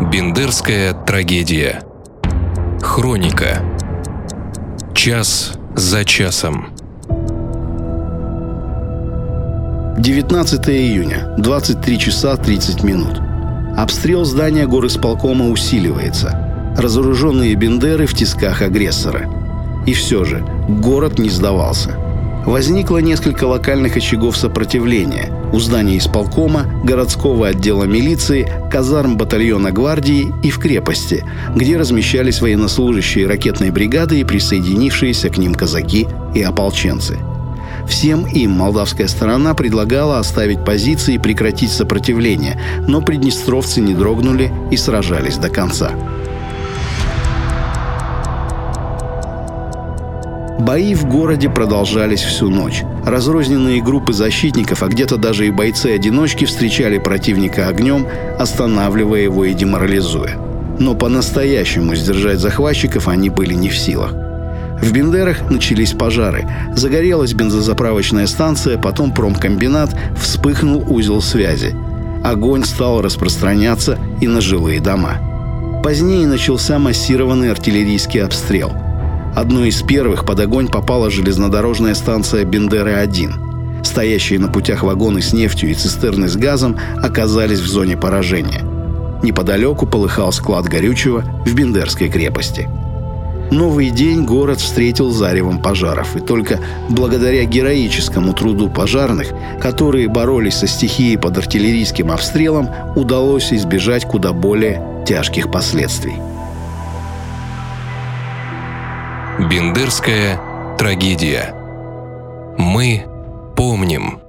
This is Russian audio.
Бендерская трагедия. Хроника. Час за часом. 19 июня, 23 часа 30 минут. Обстрел здания горосполкома усиливается. Разоруженные бендеры в тисках агрессора. И все же, город не сдавался – возникло несколько локальных очагов сопротивления у здания исполкома, городского отдела милиции, казарм батальона гвардии и в крепости, где размещались военнослужащие ракетной бригады и присоединившиеся к ним казаки и ополченцы. Всем им молдавская сторона предлагала оставить позиции и прекратить сопротивление, но приднестровцы не дрогнули и сражались до конца. Бои в городе продолжались всю ночь. Разрозненные группы защитников, а где-то даже и бойцы-одиночки встречали противника огнем, останавливая его и деморализуя. Но по-настоящему сдержать захватчиков они были не в силах. В Бендерах начались пожары. Загорелась бензозаправочная станция, потом промкомбинат, вспыхнул узел связи. Огонь стал распространяться и на жилые дома. Позднее начался массированный артиллерийский обстрел – Одной из первых под огонь попала железнодорожная станция Бендеры-1. Стоящие на путях вагоны с нефтью и цистерны с газом оказались в зоне поражения. Неподалеку полыхал склад горючего в Бендерской крепости. Новый день город встретил заревом пожаров, и только благодаря героическому труду пожарных, которые боролись со стихией под артиллерийским обстрелом, удалось избежать куда более тяжких последствий. Бендерская трагедия. Мы помним.